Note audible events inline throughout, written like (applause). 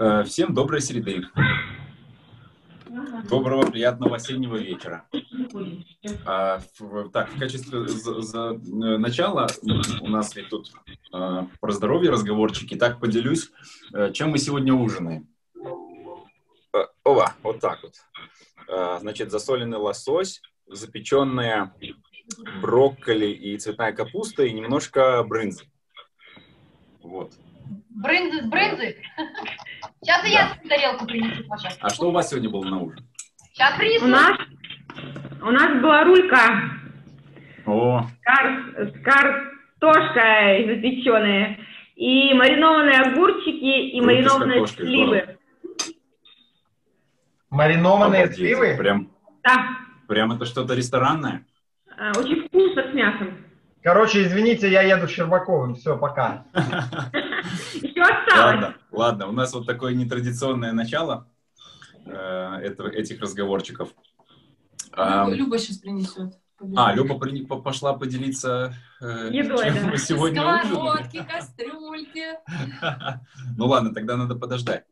Э, всем доброй среды. Доброго, приятного осеннего вечера. А, в, так, в качестве за, за, э, начала у нас ведь тут а, про здоровье разговорчики. Так поделюсь, чем мы сегодня ужинаем. Ова, вот так вот. А, значит, засоленный лосось, запеченная брокколи и цветная капуста и немножко брынзы. Вот. Брынзы с брынзы? Сейчас и я тарелку принесу, пожалуйста. А что у вас сегодня было на ужин? Сейчас принесу. У нас, у нас была рулька О, с, кар- с картошкой запеченная, и маринованные огурчики, и маринованные сливы. Маринованные обалдеть. сливы? Прям, Да, прям это что-то ресторанное? а, очень вкусно с мясом. Короче, извините, я еду с Щербаковым. Все, пока. (laughs) Еще осталось. Ладно, ладно, у нас вот такое нетрадиционное начало э, этих разговорчиков. Люба, Люба сейчас принесет. а, Люба пошла поделиться, э, Едой, чем да. мы сегодня. Сковородки, кастрюльки. Ну ладно, тогда надо подождать.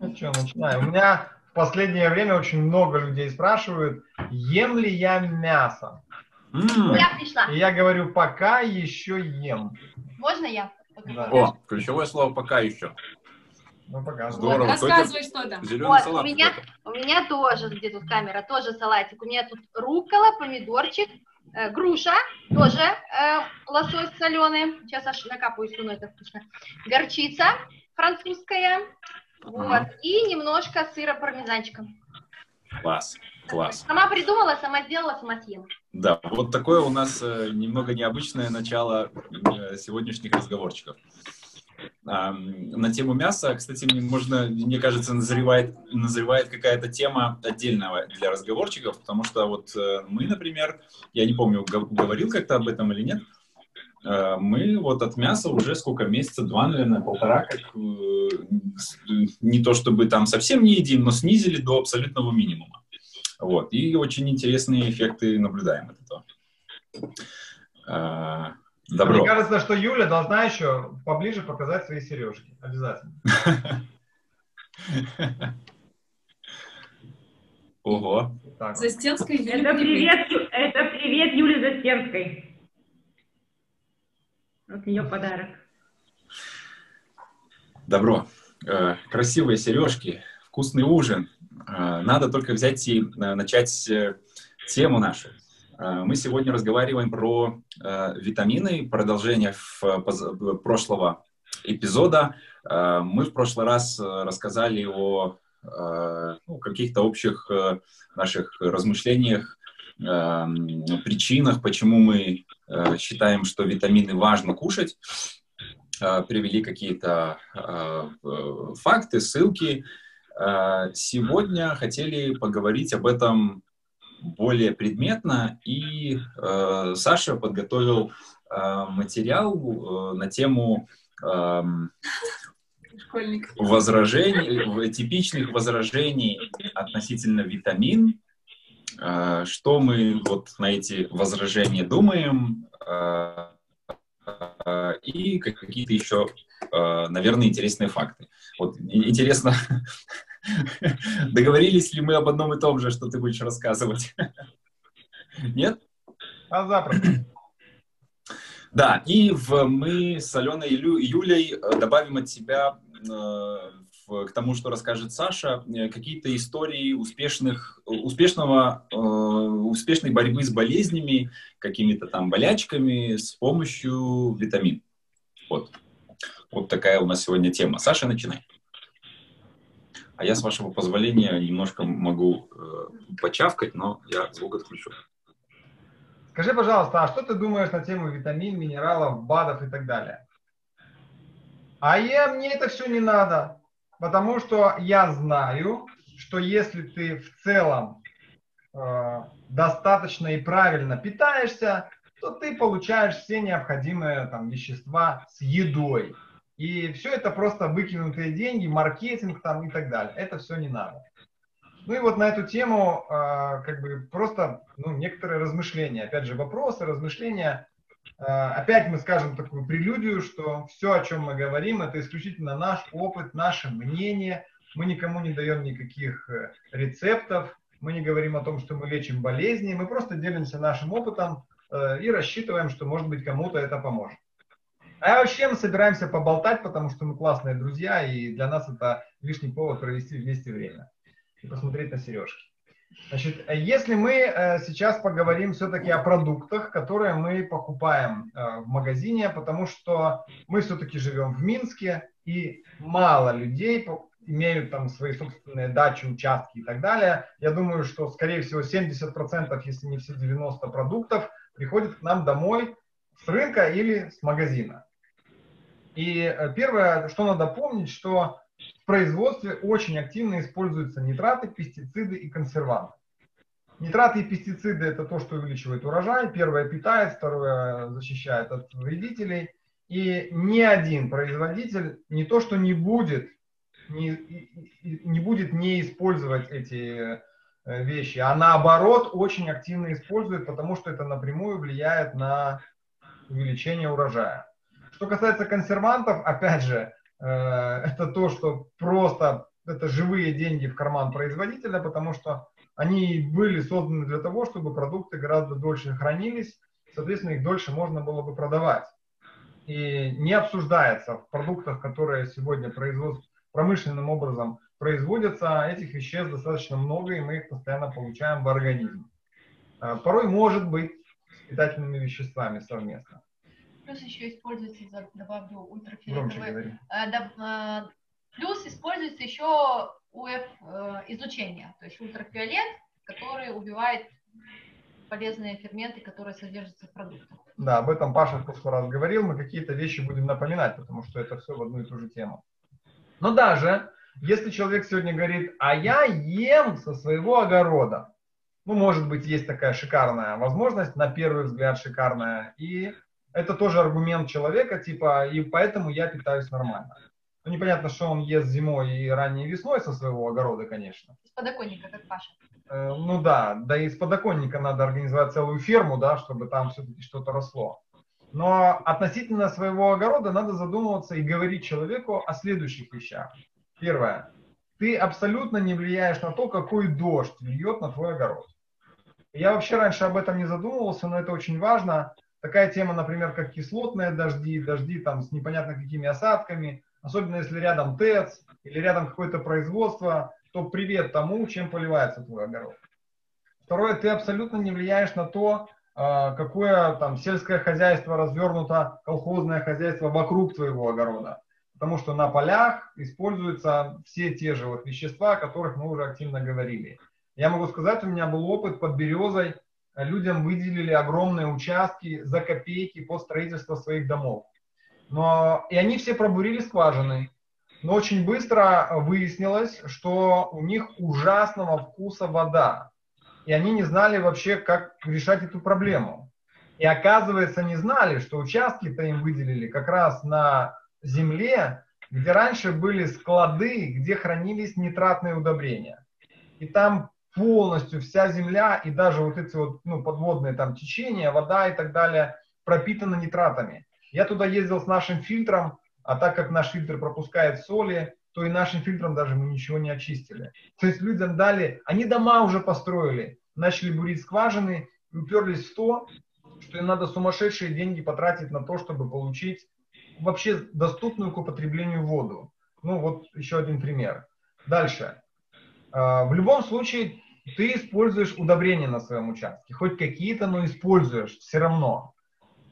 Ну что, начинаем. У меня в последнее время очень много людей спрашивают, ем ли я мясо. Я пришла. И я говорю, пока еще ем. Можно я? Да. О, ключевое слово пока еще. Ну, пока. Здорово. Вот, рассказывай, что там. Зеленый Вот, салат. у меня, у меня тоже, где тут камера, тоже салатик. У меня тут рукола, помидорчик, э, груша, тоже э, лосось соленый. Сейчас аж накапаю слюной, это вкусно. Горчица французская. Вот. Ага. И немножко сыра пармезанчика. Класс, класс. Сама придумала, сама сделала, сама съела. Да, вот такое у нас э, немного необычное начало э, сегодняшних разговорчиков. На тему мяса, кстати, мне можно, мне кажется, назревает, назревает какая-то тема отдельного для разговорчиков, потому что вот э, мы, например, я не помню, говорил как-то об этом или нет, мы вот от мяса уже сколько, месяца, два, наверное, полтора, как не то чтобы там совсем не едим, но снизили до абсолютного минимума. Вот. И очень интересные эффекты наблюдаем от этого. А, Добро. Мне кажется, что Юля должна еще поближе показать свои сережки. Обязательно. (laughs) Ого. Юлия Это привет, это привет Юле Застенской. Вот ее подарок. Добро. Э, Красивые сережки, вкусный ужин. Э, Надо только взять и э, начать э, тему нашу. Мы сегодня разговариваем про витамины, продолжение прошлого эпизода. Мы в прошлый раз рассказали о ну, каких-то общих наших размышлениях, причинах, почему мы считаем, что витамины важно кушать. Привели какие-то факты, ссылки. Э, Сегодня хотели поговорить об этом более предметно, и э, Саша подготовил э, материал э, на тему Школьник. возражений, в- типичных возражений относительно витамин, Э, что мы вот на эти возражения думаем, э, э, и как- какие-то еще, э, наверное, интересные факты. Вот интересно, (laughs) (laughs) договорились ли мы об одном и том же, что ты будешь рассказывать? (laughs) Нет? А запросто. Да, и в, мы с Аленой и Лю- Юлей э, добавим от себя э, в- к тому, что расскажет Саша, э, какие-то истории успешных, успешного, э, успешной борьбы с болезнями, какими-то там болячками с помощью витамин. Вот. Вот такая у нас сегодня тема. Саша, начинай. А я, с вашего позволения, немножко могу э, почавкать, но я звук отключу. Скажи, пожалуйста, а что ты думаешь на тему витамин, минералов, БАДов и так далее? А я, мне это все не надо, потому что я знаю, что если ты в целом э, достаточно и правильно питаешься, то ты получаешь все необходимые там, вещества с едой. И все это просто выкинутые деньги, маркетинг там и так далее. Это все не надо. Ну и вот на эту тему э, как бы просто ну, некоторые размышления, опять же вопросы, размышления. э, опять мы скажем такую прелюдию, что все, о чем мы говорим, это исключительно наш опыт, наше мнение. Мы никому не даем никаких э, рецептов, мы не говорим о том, что мы лечим болезни, мы просто делимся нашим опытом э, и рассчитываем, что, может быть, кому-то это поможет. А вообще мы собираемся поболтать, потому что мы классные друзья, и для нас это лишний повод провести вместе время и посмотреть на сережки. Значит, если мы э, сейчас поговорим все-таки о продуктах, которые мы покупаем э, в магазине, потому что мы все-таки живем в Минске, и мало людей имеют там свои собственные дачи, участки и так далее. Я думаю, что, скорее всего, 70%, если не все 90 продуктов, приходят к нам домой с рынка или с магазина. И э, первое, что надо помнить, что в производстве очень активно используются нитраты, пестициды и консерванты. Нитраты и пестициды – это то, что увеличивает урожай. Первое питает, второе защищает от вредителей. И ни один производитель не то, что не будет не, не будет не использовать эти э, вещи, а наоборот очень активно использует, потому что это напрямую влияет на увеличение урожая. Что касается консервантов, опять же, э, это то, что просто это живые деньги в карман производителя, потому что они были созданы для того, чтобы продукты гораздо дольше хранились, соответственно, их дольше можно было бы продавать. И не обсуждается в продуктах, которые сегодня промышленным образом производятся, этих веществ достаточно много, и мы их постоянно получаем в организм. А, порой может быть с питательными веществами совместно. Плюс еще используется, добавлю, ультрафиолетовые... Э, э, плюс используется еще УФ э, излучение, то есть ультрафиолет, который убивает полезные ферменты, которые содержатся в продуктах. Да, об этом Паша в прошлый раз говорил, мы какие-то вещи будем напоминать, потому что это все в одну и ту же тему. Но даже если человек сегодня говорит, а я ем со своего огорода, ну, может быть, есть такая шикарная возможность, на первый взгляд шикарная, и это тоже аргумент человека, типа, и поэтому я питаюсь нормально. Ну, непонятно, что он ест зимой и ранней весной со своего огорода, конечно. Из подоконника, как Паша. Э, ну да, да и из подоконника надо организовать целую ферму, да, чтобы там все-таки что-то росло. Но относительно своего огорода надо задумываться и говорить человеку о следующих вещах. Первое. Ты абсолютно не влияешь на то, какой дождь льет на твой огород. Я вообще раньше об этом не задумывался, но это очень важно. Такая тема, например, как кислотные дожди, дожди там с непонятно какими осадками, особенно если рядом ТЭЦ или рядом какое-то производство, то привет тому, чем поливается твой огород. Второе, ты абсолютно не влияешь на то, а, какое там сельское хозяйство развернуто, колхозное хозяйство вокруг твоего огорода. Потому что на полях используются все те же вот вещества, о которых мы уже активно говорили. Я могу сказать, у меня был опыт под березой. Людям выделили огромные участки за копейки по строительству своих домов. Но, и они все пробурили скважины. Но очень быстро выяснилось, что у них ужасного вкуса вода и они не знали вообще, как решать эту проблему. И оказывается, не знали, что участки-то им выделили как раз на земле, где раньше были склады, где хранились нитратные удобрения. И там полностью вся земля и даже вот эти вот ну, подводные там течения, вода и так далее пропитаны нитратами. Я туда ездил с нашим фильтром, а так как наш фильтр пропускает соли, то и нашим фильтром даже мы ничего не очистили. То есть людям дали, они дома уже построили, начали бурить скважины уперлись в то, что им надо сумасшедшие деньги потратить на то, чтобы получить вообще доступную к употреблению воду. Ну вот еще один пример. Дальше. А, в любом случае ты используешь удобрения на своем участке. Хоть какие-то, но используешь все равно.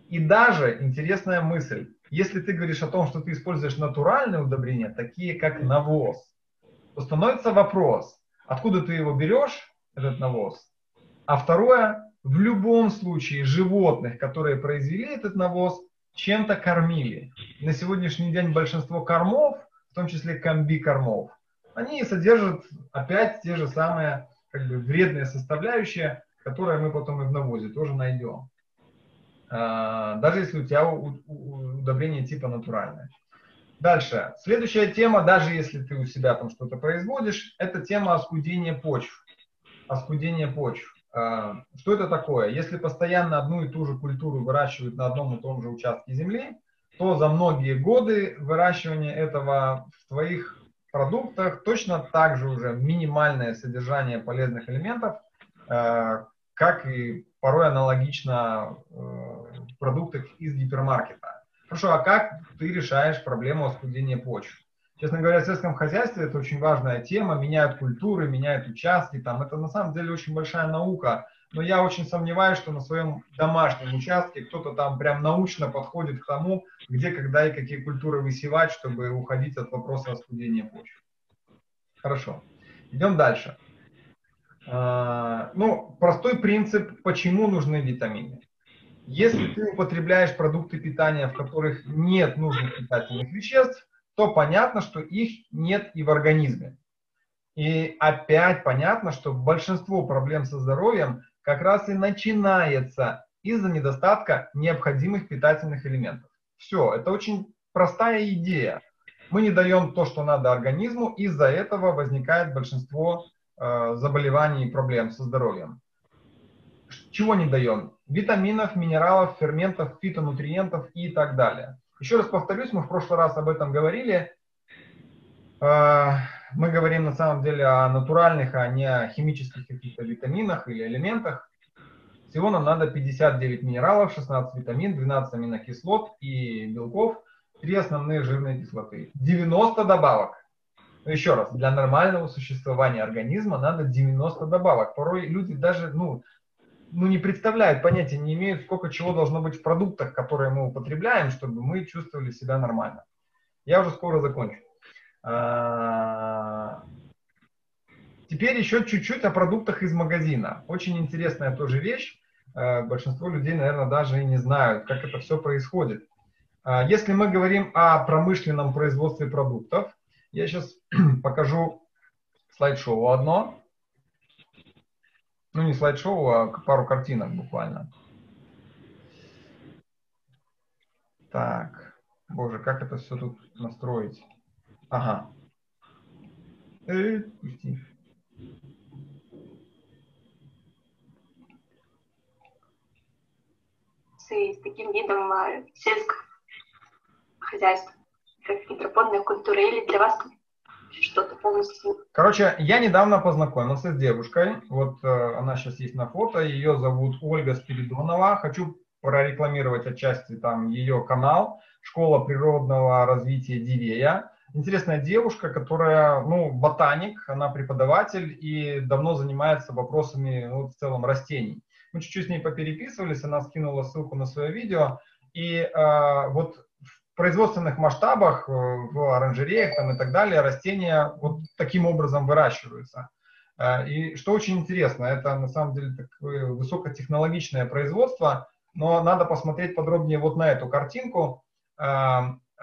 И даже интересная мысль. Если ты говоришь о том, что ты используешь натуральные удобрения, такие как навоз, то становится вопрос, откуда ты его берешь, этот навоз. А второе, в любом случае животных, которые произвели этот навоз, чем-то кормили. На сегодняшний день большинство кормов, в том числе комби-кормов, они содержат опять те же самые как бы, вредные составляющие, которые мы потом и в навозе тоже найдем. А, даже если у тебя удобрение типа натуральное. Дальше. Следующая тема, даже если ты у себя там что-то производишь, это тема оскудения почв. Оскудения почв. А, Что это такое? Если постоянно одну и ту же культуру выращивают на одном и том же участке земли, то за многие годы выращивания этого в твоих продуктах точно так же уже минимальное содержание полезных элементов, э, как и порой аналогично э, в продуктах из гипермаркета. Хорошо, а как ты решаешь проблему оскудения почв? Честно говоря, в сельском хозяйстве это очень важная тема, меняют культуры, меняют участки, там это на самом деле очень большая наука, но я очень сомневаюсь, что на своем домашнем участке кто-то там прям научно подходит к тому, где, когда и какие культуры высевать, чтобы уходить от вопроса оскудения почвы. Хорошо. Идем дальше. А, ну, простой принцип, почему нужны витамины. Если ты употребляешь продукты питания, в которых нет нужных питательных веществ, то понятно, что их нет и в организме. И опять понятно, что большинство проблем со здоровьем как раз и начинается из-за недостатка необходимых питательных элементов. Все, это очень простая идея. Мы не даем то, что надо организму, из-за этого возникает большинство э, заболеваний и проблем со здоровьем. Чего не даем? Витаминов, минералов, ферментов, фитонутриентов и так далее. Еще раз повторюсь, мы в прошлый раз об этом говорили. Э, мы говорим на самом деле о натуральных, а не о химических каких-то витаминах или элементах. Всего нам надо 59 минералов, 16 витамин, 12 аминокислот и белков, 3 основные жирные кислоты. 90 добавок. Еще раз, для нормального существования организма надо 90 добавок. Порой люди даже ну, ну, не представляют, понятия не имеют, сколько чего должно быть в продуктах, которые мы употребляем, чтобы мы чувствовали себя нормально. Я уже скоро закончу. А, теперь еще чуть-чуть о продуктах из магазина. Очень интересная тоже вещь. А, большинство людей, наверное, даже и не знают, как это все происходит. А, если мы говорим о промышленном производстве продуктов, я сейчас (clears throat) покажу слайд-шоу одно. Ну, не слайд-шоу, а пару картинок буквально. Так, боже, как это все тут настроить? Ага. Э, пусти. с таким видом э, сельского хозяйства, как гидропонная культура, или для вас что-то полностью... Короче, я недавно познакомился с девушкой, вот э, она сейчас есть на фото, ее зовут Ольга Спиридонова, хочу прорекламировать отчасти там ее канал. «Школа природного развития Дивея», интересная девушка, которая, ну, ботаник, она преподаватель и давно занимается вопросами, ну, в целом, растений. Мы чуть-чуть с ней попереписывались, она скинула ссылку на свое видео, и э, вот в производственных масштабах, э, в оранжереях там и так далее, растения вот таким образом выращиваются. Э, и что очень интересно, это на самом деле такое высокотехнологичное производство, но надо посмотреть подробнее вот на эту картинку.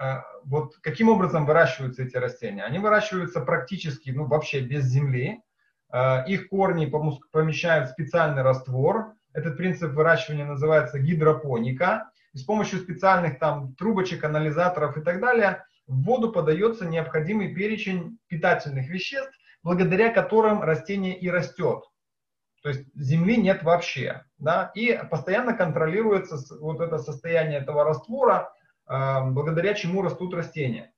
Э, вот каким образом выращиваются эти растения? Они выращиваются практически, ну, вообще без земли. Их корни помещают в специальный раствор. Этот принцип выращивания называется гидропоника. И с помощью специальных там трубочек, анализаторов и так далее в воду подается необходимый перечень питательных веществ, благодаря которым растение и растет. То есть земли нет вообще. Да? И постоянно контролируется вот это состояние этого раствора, благодаря чему растут растения.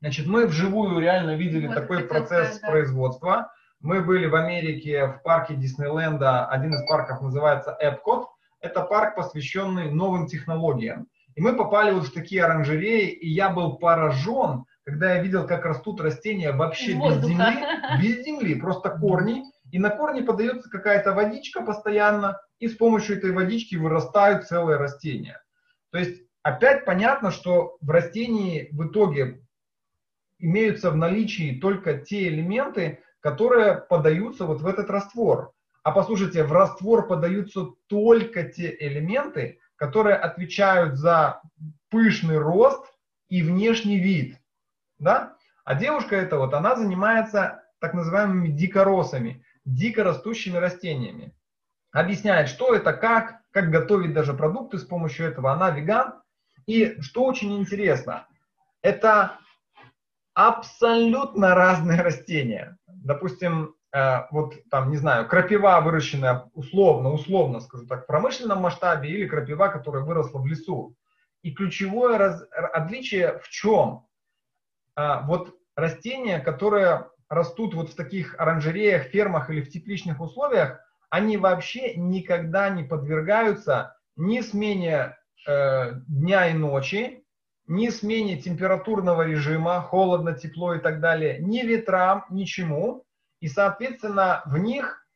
Значит, мы вживую реально видели вот такой процесс да. производства. Мы были в Америке в парке Диснейленда, один из парков называется Epcot. Это парк, посвященный новым технологиям. И мы попали вот в такие оранжереи, и я был поражен, когда я видел, как растут растения вообще без земли, без земли, просто корни. И на корни подается какая-то водичка постоянно, и с помощью этой водички вырастают целые растения. То есть опять понятно, что в растении в итоге имеются в наличии только те элементы, которые подаются вот в этот раствор. А послушайте, в раствор подаются только те элементы, которые отвечают за пышный рост и внешний вид. Да? А девушка эта вот, она занимается так называемыми дикоросами, дикорастущими растениями. Объясняет, что это, как, как готовить даже продукты с помощью этого. Она веган. И что очень интересно, это абсолютно разные (laughs) растения. Допустим, э, вот там, не знаю, крапива, выращенная условно, условно, скажу так, в промышленном масштабе или крапива, которая выросла в лесу. И ключевое раз, отличие в чем? А, вот растения, которые растут вот в таких оранжереях, фермах или в тепличных условиях, они вообще никогда не подвергаются ни смене э, дня и ночи, ни смене температурного режима, холодно, тепло и так далее, ни ветрам, ничему. И, соответственно, в них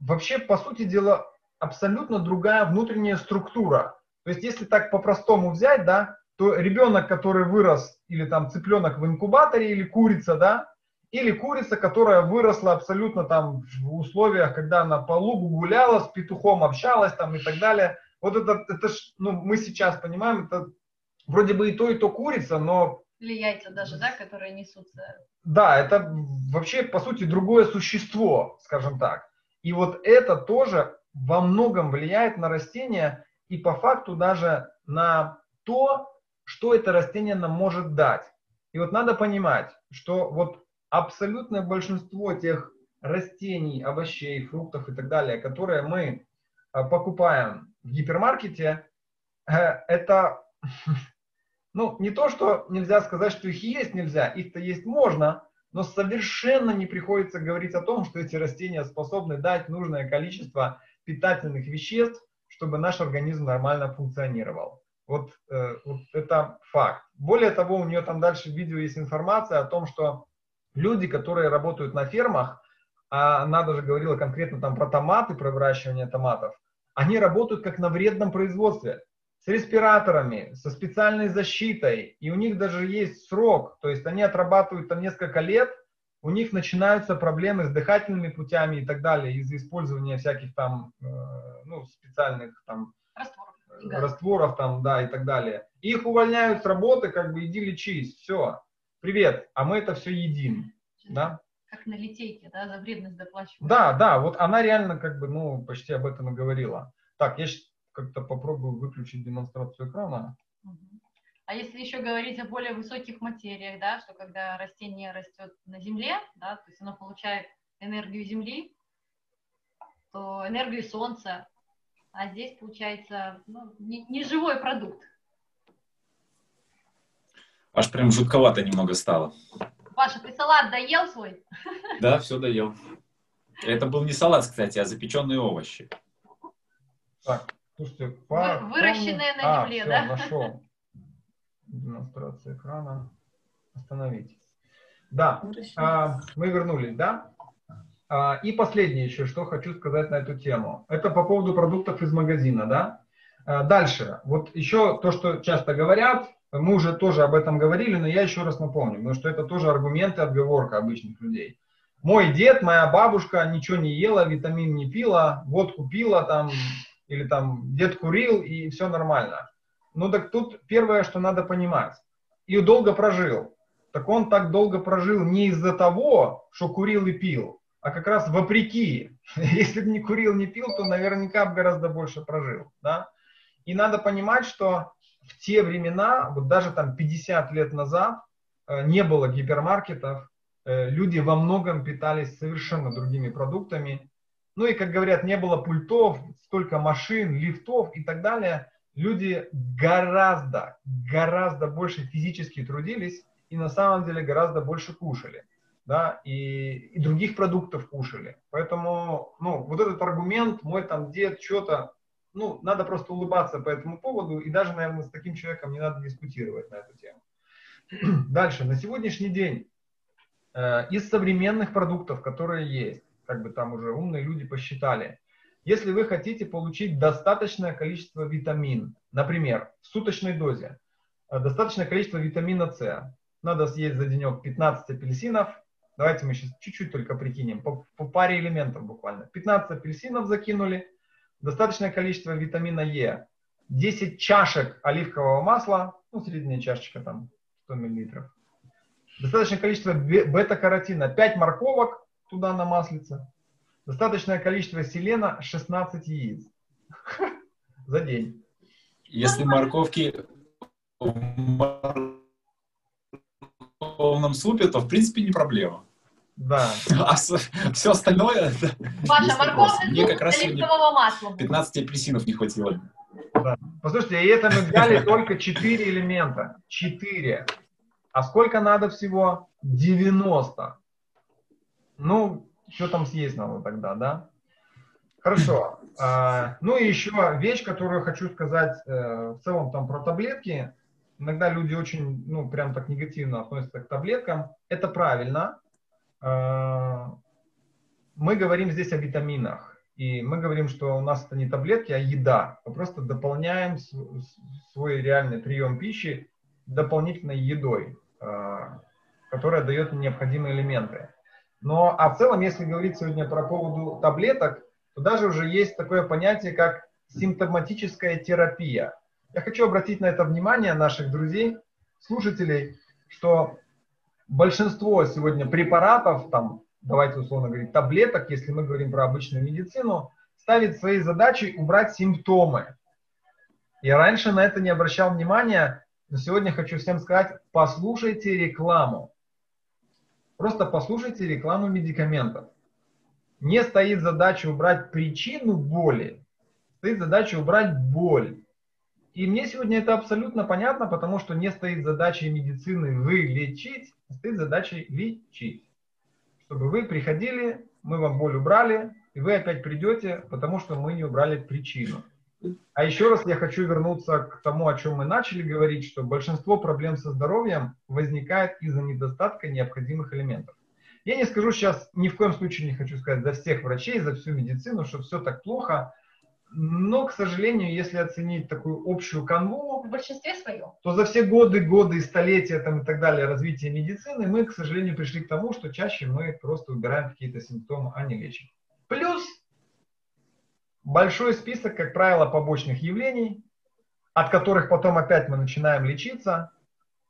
вообще, по сути дела, абсолютно другая внутренняя структура. То есть, если так по-простому взять, да, то ребенок, который вырос, или там цыпленок в инкубаторе, или курица, да, или курица, которая выросла абсолютно там в условиях, когда она по лугу гуляла, с петухом общалась там и так далее. Вот это, это ж, ну, мы сейчас понимаем, это вроде бы и то, и то курица, но... Или яйца даже, да, которые несутся. Да, это вообще, по сути, другое существо, скажем так. И вот это тоже во многом влияет на растение и по факту даже на то, что это растение нам может дать. И вот надо понимать, что вот абсолютное большинство тех растений, овощей, фруктов и так далее, которые мы а, покупаем в гипермаркете, э, это (laughs) ну, не то, что нельзя сказать, что их есть нельзя, их-то есть можно, но совершенно не приходится говорить о том, что эти растения способны дать нужное количество питательных веществ, чтобы наш организм нормально функционировал. Вот, э, вот это факт. Более того, у нее там дальше в видео есть информация о том, что люди, которые работают на фермах, а она даже говорила конкретно там про томаты, про выращивание томатов, они работают как на вредном производстве. С респираторами, со специальной защитой, и у них даже есть срок, то есть они отрабатывают там несколько лет, у них начинаются проблемы с дыхательными путями и так далее из-за использования всяких там э, ну, специальных там растворов, растворов там, да, и так далее. Их увольняют с работы, как бы иди лечись, все, привет, а мы это все едим, да? На литейке, да, за вредность доплачивают. Да, да, вот она реально как бы, ну, почти об этом и говорила. Так, я сейчас как-то попробую выключить демонстрацию экрана. А если еще говорить о более высоких материях, да, что когда растение растет на земле, да, то есть оно получает энергию земли, то энергию солнца, а здесь получается ну, не, не живой продукт. Аж прям жутковато немного стало. Паша, ты салат доел свой? Да, все доел. Это был не салат, кстати, а запеченные овощи. Так, Слушайте, по... Выращенные на земле, а, да? нашел. Демонстрация экрана. Остановить. Да, а, мы вернулись, да? А, и последнее еще, что хочу сказать на эту тему. Это по поводу продуктов из магазина, да? А, дальше. Вот еще то, что часто говорят, мы уже тоже об этом говорили, но я еще раз напомню, потому что это тоже аргументы, отговорка обычных людей. Мой дед, моя бабушка ничего не ела, витамин не пила, водку пила, там или там дед курил, и все нормально. Ну так тут первое, что надо понимать. И долго прожил. Так он так долго прожил не из-за того, что курил и пил, а как раз вопреки. (laughs) Если бы не курил, не пил, то наверняка бы гораздо больше прожил. Да? И надо понимать, что в те времена, вот даже там 50 лет назад, э, не было гипермаркетов, э, люди во многом питались совершенно другими продуктами, ну и, как говорят, не было пультов, столько машин, лифтов и так далее. Люди гораздо, гораздо больше физически трудились и на самом деле гораздо больше кушали. Да, и, и других продуктов кушали. Поэтому, ну, вот этот аргумент, мой там дед, что-то, ну, надо просто улыбаться по этому поводу, и даже, наверное, с таким человеком не надо дискутировать на эту тему. (clears throat) Дальше, на сегодняшний день э, из современных продуктов, которые есть, как бы там уже умные люди посчитали. Если вы хотите получить достаточное количество витамин, например, в суточной дозе, э, достаточное количество витамина С, надо съесть за денек 15 апельсинов, давайте мы сейчас чуть-чуть только прикинем, по, по паре элементов буквально. 15 апельсинов закинули, достаточное количество витамина Е, 10 чашек оливкового масла, ну, средняя чашечка там 100 мл, достаточное количество бета-каротина, 5 морковок, туда на маслице. Достаточное количество селена 16 яиц (laughs) за день. Если морковки в морковном супе, то в принципе не проблема. Да. А все остальное... морковный вопрос. Мне как раз оливкового масла. 15 апельсинов не хватило. Да. Послушайте, и это мы взяли только 4 элемента. 4. А сколько надо всего? 90. Ну, что там съесть надо тогда, да? Хорошо. А, ну и еще вещь, которую хочу сказать э, в целом там про таблетки. Иногда люди очень, ну, прям так негативно относятся к таблеткам. Это правильно. А, мы говорим здесь о витаминах. И мы говорим, что у нас это не таблетки, а еда. Мы просто дополняем свой реальный прием пищи дополнительной едой, а, которая дает необходимые элементы. Но а в целом, если говорить сегодня про поводу таблеток, то даже уже есть такое понятие, как симптоматическая терапия. Я хочу обратить на это внимание наших друзей, слушателей, что большинство сегодня препаратов, там, давайте условно говорить, таблеток, если мы говорим про обычную медицину, ставит своей задачей убрать симптомы. Я раньше на это не обращал внимания, но сегодня хочу всем сказать, послушайте рекламу. Просто послушайте рекламу медикаментов. Не стоит задача убрать причину боли, стоит задача убрать боль. И мне сегодня это абсолютно понятно, потому что не стоит задачей медицины вылечить, а стоит задачей лечить чтобы вы приходили, мы вам боль убрали, и вы опять придете, потому что мы не убрали причину. А еще раз я хочу вернуться к тому, о чем мы начали говорить, что большинство проблем со здоровьем возникает из-за недостатка необходимых элементов. Я не скажу сейчас, ни в коем случае не хочу сказать за всех врачей, за всю медицину, что все так плохо. Но, к сожалению, если оценить такую общую канву, В большинстве своем. то за все годы, годы и столетия там, и так далее развития медицины мы, к сожалению, пришли к тому, что чаще мы просто убираем какие-то симптомы, а не лечим. Плюс большой список, как правило, побочных явлений, от которых потом опять мы начинаем лечиться,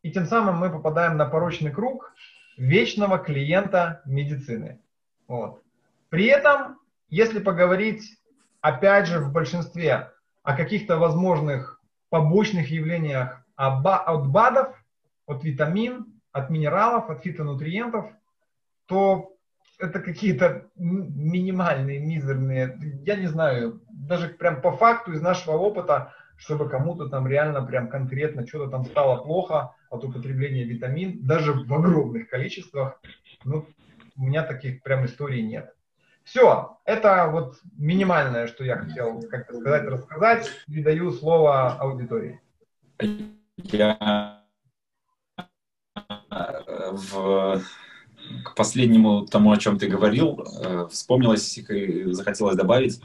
и тем самым мы попадаем на порочный круг вечного клиента медицины. Вот. При этом, если поговорить опять же, в большинстве о каких-то возможных побочных явлениях от БАДов, от витамин, от минералов, от фитонутриентов, то это какие-то минимальные, мизерные, я не знаю, даже прям по факту из нашего опыта, чтобы кому-то там реально прям конкретно что-то там стало плохо от употребления витамин, даже в огромных количествах, ну, у меня таких прям историй нет. Все, это вот минимальное, что я хотел как-то сказать, рассказать. Передаю слово аудитории. Я в, к последнему тому, о чем ты говорил, э, вспомнилось и захотелось добавить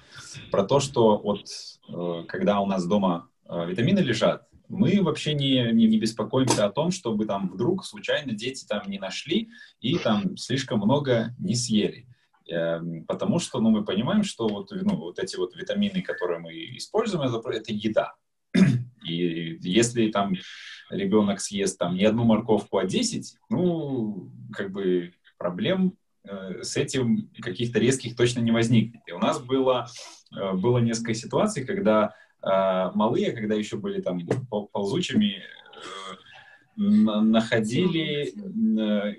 про то, что вот э, когда у нас дома э, витамины лежат, мы вообще не, не, не беспокоимся о том, чтобы там вдруг случайно дети там не нашли и там слишком много не съели. Эм, потому что ну, мы понимаем, что вот, ну, вот эти вот витамины, которые мы используем, это, это еда. И если там ребенок съест там не одну морковку, а 10, ну, как бы проблем э, с этим каких-то резких точно не возникнет. И у нас было, э, было несколько ситуаций, когда э, малые, когда еще были там ползучими, находили э,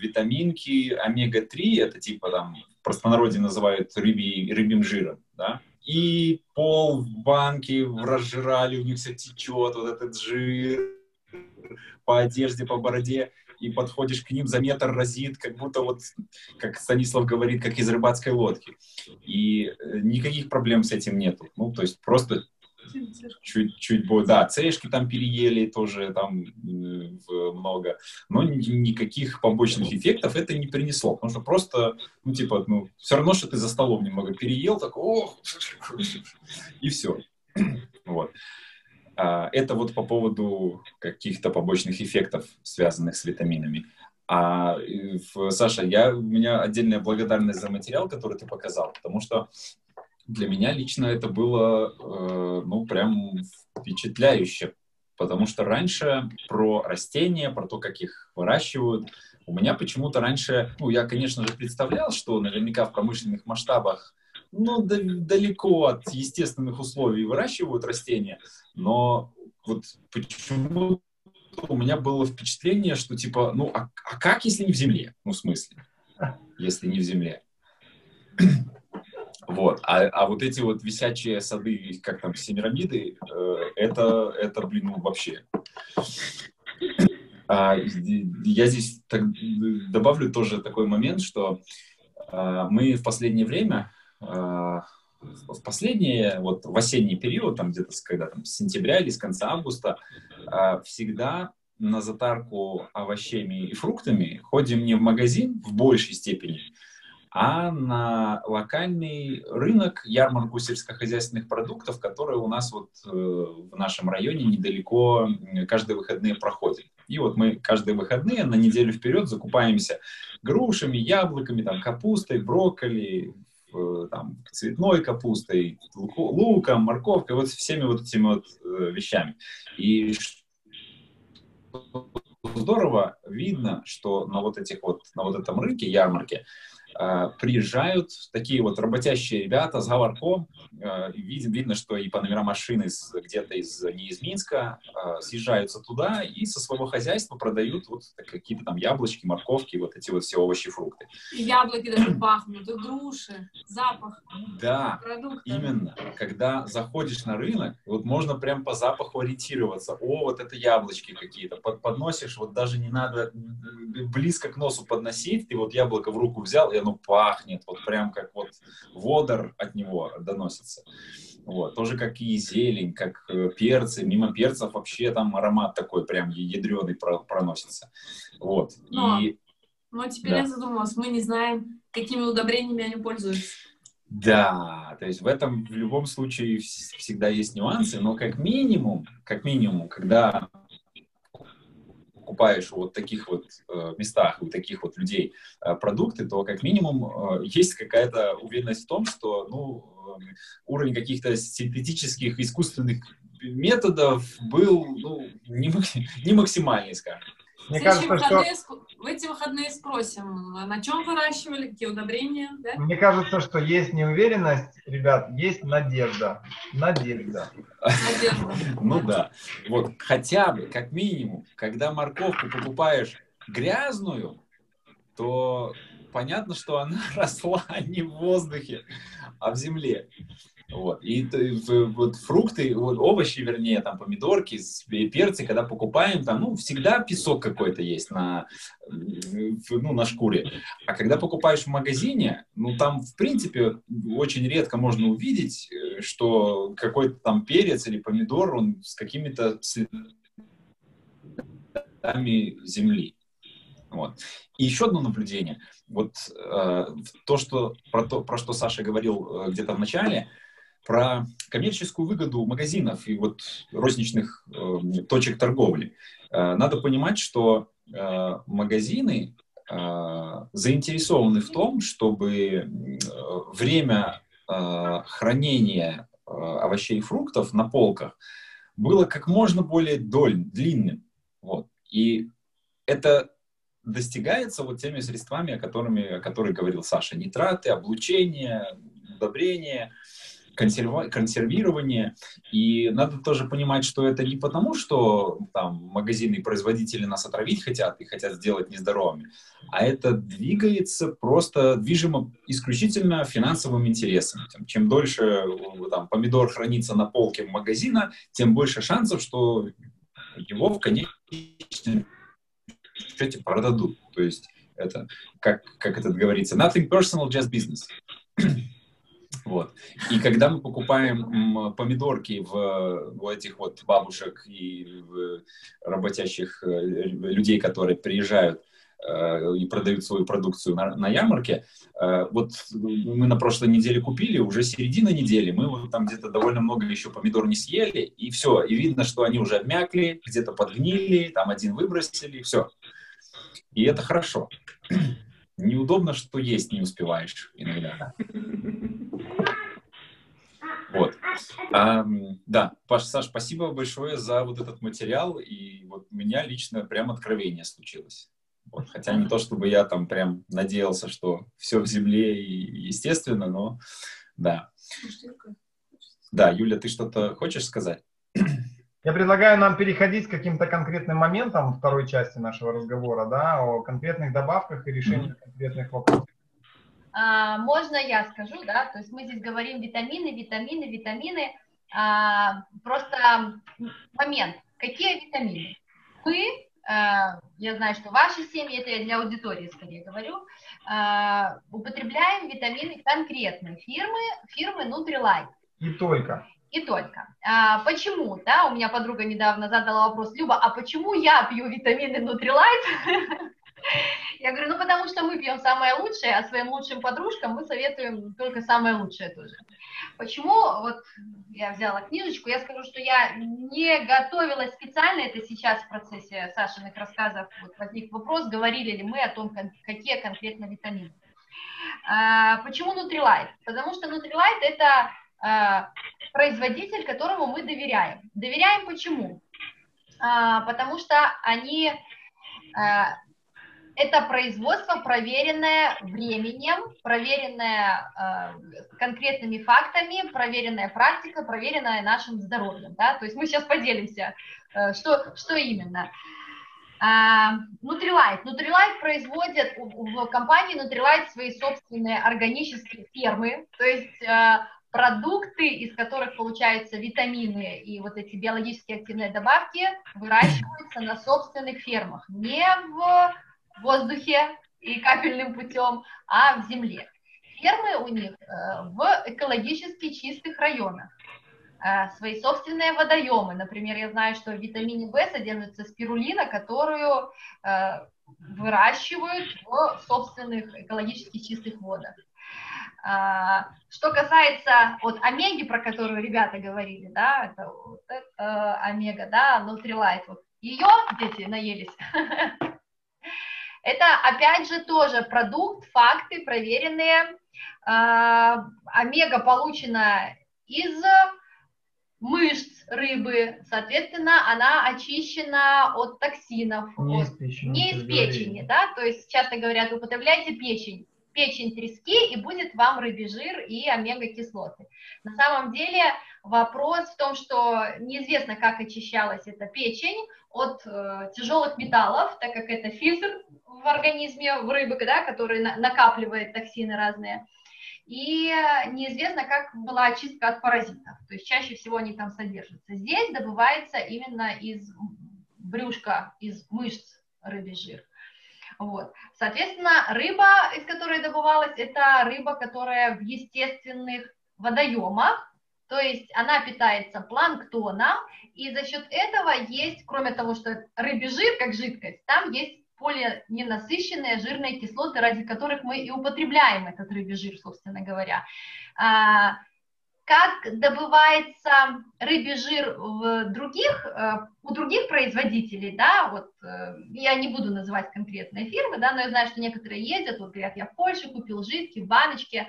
витаминки омега-3, это типа там в простонародье называют рыбий, рыбьим жиром, да, и пол в банке разжирали, у них все течет, вот этот жир по одежде, по бороде, и подходишь к ним, за метр разит, как будто вот, как Станислав говорит, как из рыбацкой лодки. И э, никаких проблем с этим нету. Ну, то есть просто чуть, чуть больше, да, цешки там переели тоже там много, но никаких побочных эффектов это не принесло, потому что просто, ну, типа, ну, все равно, что ты за столом немного переел, так, ох, (laughs) и все. Вот. А, это вот по поводу каких-то побочных эффектов, связанных с витаминами. А, Саша, я, у меня отдельная благодарность за материал, который ты показал, потому что для меня лично это было, э, ну, прям впечатляюще, потому что раньше про растения, про то, как их выращивают, у меня почему-то раньше, ну, я, конечно же, представлял, что наверняка в промышленных масштабах, ну, далеко от естественных условий выращивают растения, но вот почему у меня было впечатление, что типа, ну, а, а как, если не в земле? Ну, в смысле? если не в земле. Вот. А, а вот эти вот висячие сады, как там, семирамиды, э, это, это, блин, ну, вообще. А, я здесь так, добавлю тоже такой момент, что а, мы в последнее время, а, в последнее, вот в осенний период, там где-то когда там с сентября или с конца августа, а, всегда на затарку овощами и фруктами ходим не в магазин в большей степени, а на локальный рынок, ярмарку сельскохозяйственных продуктов, который у нас вот э, в нашем районе недалеко каждые выходные проходит. И вот мы каждые выходные на неделю вперед закупаемся грушами, яблоками, там, капустой, брокколи, э, там, цветной капустой, луком, морковкой, вот всеми вот этими вот э, вещами. И здорово видно, что на вот этих вот, на вот этом рынке, ярмарке, приезжают такие вот работящие ребята с говорком, а, видно, видно, что и по номерам машины где-то из, не из Минска, а, съезжаются туда и со своего хозяйства продают вот какие-то там яблочки, морковки, вот эти вот все овощи, фрукты. Яблоки даже пахнут, и груши, запах Да, продукта. именно. Когда заходишь на рынок, вот можно прям по запаху ориентироваться. О, вот это яблочки какие-то. Под, подносишь, вот даже не надо близко к носу подносить, ты вот яблоко в руку взял, и оно пахнет, вот прям как вот водор от него доносится. Вот. Тоже как и зелень, как э, перцы. Мимо перцев вообще там аромат такой прям ядреный проносится. Вот. Но, и... но теперь Да. я задумалась, мы не знаем, какими удобрениями они пользуются. Да, то есть в этом в любом случае вс- всегда есть нюансы, но как минимум, как минимум, когда покупаешь вот таких вот э, местах, у таких вот людей э, продукты, то как минимум э, есть какая-то уверенность в том, что ну, уровень каких-то синтетических искусственных методов был ну, не, не максимальный, скажем. Мне В кажется, что В эти выходные спросим, на чем выращивали, какие удобрения, да? мне кажется, что есть неуверенность, ребят, есть надежда. Надежда. Надежда. Ну да. Вот хотя бы, как минимум, когда морковку покупаешь грязную, то понятно, что она (laughs) росла не в воздухе, а в земле. Вот. И вот фрукты, вот овощи, вернее, там помидорки, перцы, когда покупаем, там, ну, всегда песок какой-то есть на, ну, на шкуре. А когда покупаешь в магазине, ну, там, в принципе, очень редко можно увидеть, э, что какой-то там перец или помидор, он с какими-то следами земли. Вот. И еще одно наблюдение. Вот э, то, что, про, то, про что Саша говорил э, где-то в начале, про коммерческую выгоду магазинов и вот розничных э, точек торговли. Э, надо понимать, что э, магазины э, заинтересованы в том, чтобы э, время э, хранения э, овощей и фруктов на полках было как можно более доль, длинным. Вот. И это достигается вот теми средствами, о, которыми, о которых говорил Саша. Нитраты, облучение, удобрение, консерва- консервирование. И надо тоже понимать, что это не потому, что там магазины и производители нас отравить хотят и хотят сделать нездоровыми, а это двигается просто движимо исключительно финансовым интересом. Чем дольше э, там, помидор хранится на полке магазина, тем больше шансов, что его в конечном счете продадут. То есть это, как, как это говорится, nothing personal, just business. Вот. И когда мы покупаем помидорки в, у этих вот бабушек и работящих э, людей, которые приезжают э, и продают свою продукцию на, на ярмарке, э, вот мы на прошлой неделе купили, уже середина недели, мы вот там где-то довольно много еще помидор не съели, и все, и видно, что они уже обмякли, где-то подгнили, там один выбросили, все. И это хорошо. (clears throat) Неудобно, что есть не успеваешь иногда. Вот. Ам, да, Паш, Саш, спасибо большое за вот этот материал. И вот у меня лично прям откровение случилось. Вот. Хотя не то, чтобы я там прям надеялся, что все в земле и естественно, но да. Да, Юля, ты что-то хочешь сказать? Я предлагаю нам переходить к каким-то конкретным моментам второй части нашего разговора, да, о конкретных добавках и решении конкретных вопросов. А, можно я скажу, да, то есть мы здесь говорим витамины, витамины, витамины, а, просто момент, какие витамины? Мы, а, я знаю, что ваши семьи, это я для аудитории скорее говорю, а, употребляем витамины конкретной фирмы, фирмы Nutrilite. И только. И только. А, почему, да, у меня подруга недавно задала вопрос, Люба, а почему я пью витамины Nutrilite? (laughs) Я говорю, ну потому что мы пьем самое лучшее, а своим лучшим подружкам мы советуем только самое лучшее тоже. Почему? Вот я взяла книжечку, я скажу, что я не готовилась специально, это сейчас в процессе Сашиных рассказов вот возник вопрос, говорили ли мы о том, какие конкретно витамины. А, почему Nutrilite? Потому что Nutrilite это а, производитель, которому мы доверяем. Доверяем почему? А, потому что они это производство, проверенное временем, проверенное э, конкретными фактами, проверенная практика, проверенная нашим здоровьем. Да? То есть мы сейчас поделимся, э, что, что именно. Nutrilite. Nutrilite производит в компании Nutrilite свои собственные органические фермы, то есть э, продукты, из которых получаются витамины и вот эти биологически активные добавки, выращиваются на собственных фермах, не в воздухе и капельным путем, а в земле. Фермы у них э, в экологически чистых районах. Э, свои собственные водоемы. Например, я знаю, что в витамине В содержится спирулина, которую э, выращивают в собственных экологически чистых водах. Что касается вот омеги, про которую ребята говорили, да, это, вот это омега, да, нутрилайт, вот ее дети наелись. (laughs) Это, опять же, тоже продукт, факты проверенные. А, омега получена из мышц рыбы, соответственно, она очищена от токсинов, не от, из печени, не из печени, да, то есть часто говорят, употребляйте печень, печень трески, и будет вам рыбий жир и омега-кислоты. На самом деле вопрос в том, что неизвестно, как очищалась эта печень от э, тяжелых металлов, так как это фильтр в организме в рыбы, да, который на, накапливает токсины разные. И неизвестно, как была очистка от паразитов. То есть чаще всего они там содержатся. Здесь добывается именно из брюшка, из мышц рыбий жир. Вот. Соответственно, рыба, из которой добывалась, это рыба, которая в естественных водоемах, то есть она питается планктоном, и за счет этого есть, кроме того, что рыбий жир как жидкость, там есть полиненасыщенные жирные кислоты, ради которых мы и употребляем этот рыбий жир, собственно говоря. Как добывается рыбий жир в других, э, у других производителей, да, вот э, я не буду называть конкретные фирмы, да, но я знаю, что некоторые ездят, вот говорят, я в Польше купил жидкий в баночке,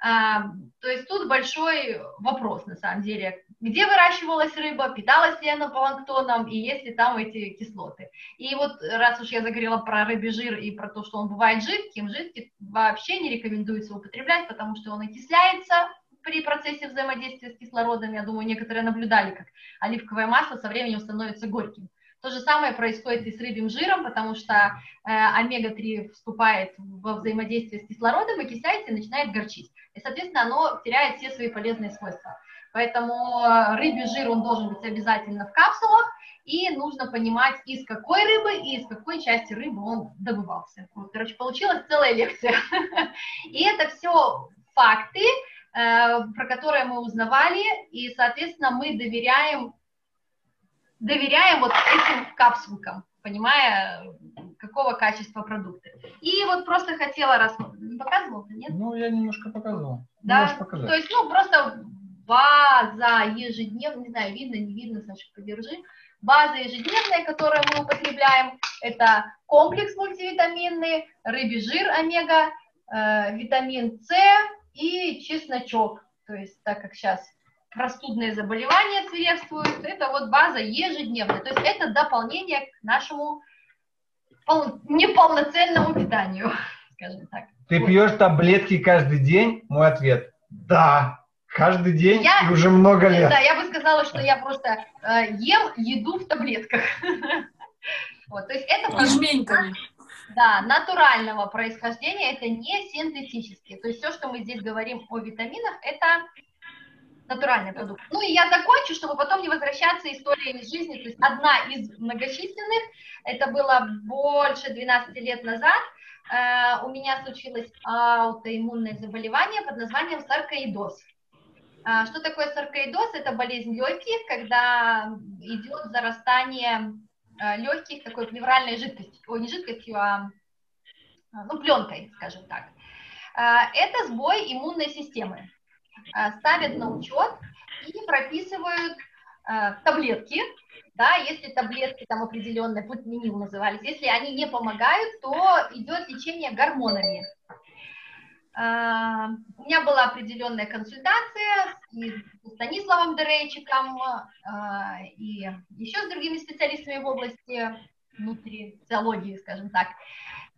а, то есть тут большой вопрос, на самом деле, где выращивалась рыба, питалась ли она планктоном, и есть ли там эти кислоты. И вот раз уж я заговорила про рыбий жир и про то, что он бывает жидким, жидкий вообще не рекомендуется употреблять, потому что он окисляется при процессе взаимодействия с кислородом. Я думаю, некоторые наблюдали, как оливковое масло со временем становится горьким. То же самое происходит и с рыбьим жиром, потому что э, омега-3 вступает во взаимодействие с кислородом, окисляется и начинает горчить. И, соответственно, оно теряет все свои полезные свойства. Поэтому э, рыбий жир, он должен быть обязательно в капсулах, и нужно понимать, из какой рыбы и из какой части рыбы он добывался. Вот, короче, получилась целая лекция. (laughs) И это все факты, про которые мы узнавали, и, соответственно, мы доверяем доверяем вот этим капсулкам, понимая, какого качества продукты. И вот просто хотела раз... Показывал ты, нет? Ну, я немножко показывал. Да, то есть, ну, просто база ежедневная, не знаю, видно, не видно, Саша, подержи. База ежедневная, которую мы употребляем, это комплекс мультивитаминный, рыбий жир омега, э, витамин С и чесночок. То есть, так как сейчас простудные заболевания свирепствуют, это вот база ежедневная. То есть это дополнение к нашему пол... неполноценному питанию, (laughs) скажем так. Ты вот. пьешь таблетки каждый день? Мой ответ – да. Каждый день Я- и уже много лет. Да, я бы сказала, что я просто э, ем еду в таблетках. (laughs) Вот, то есть это И жменьками. Да, натурального происхождения, это не синтетические. То есть все, что мы здесь говорим о витаминах, это натуральный продукт. Ну и я закончу, чтобы потом не возвращаться историями жизни. То есть одна из многочисленных, это было больше 12 лет назад, э, у меня случилось аутоиммунное заболевание под названием саркоидоз. А, Что такое саркоидоз? Это болезнь легких, когда идет зарастание легких такой плевральной жидкостью, ой, не жидкостью, а а, ну, пленкой, скажем так. А, Это сбой иммунной системы. А, Ставят на учет и прописывают таблетки, да, если таблетки там определенные, путменил назывались, если они не помогают, то идет лечение гормонами. А, У меня была определенная консультация и с Станиславом Дерейчиком, а, и еще с другими специалистами в области нутрициологии, скажем так.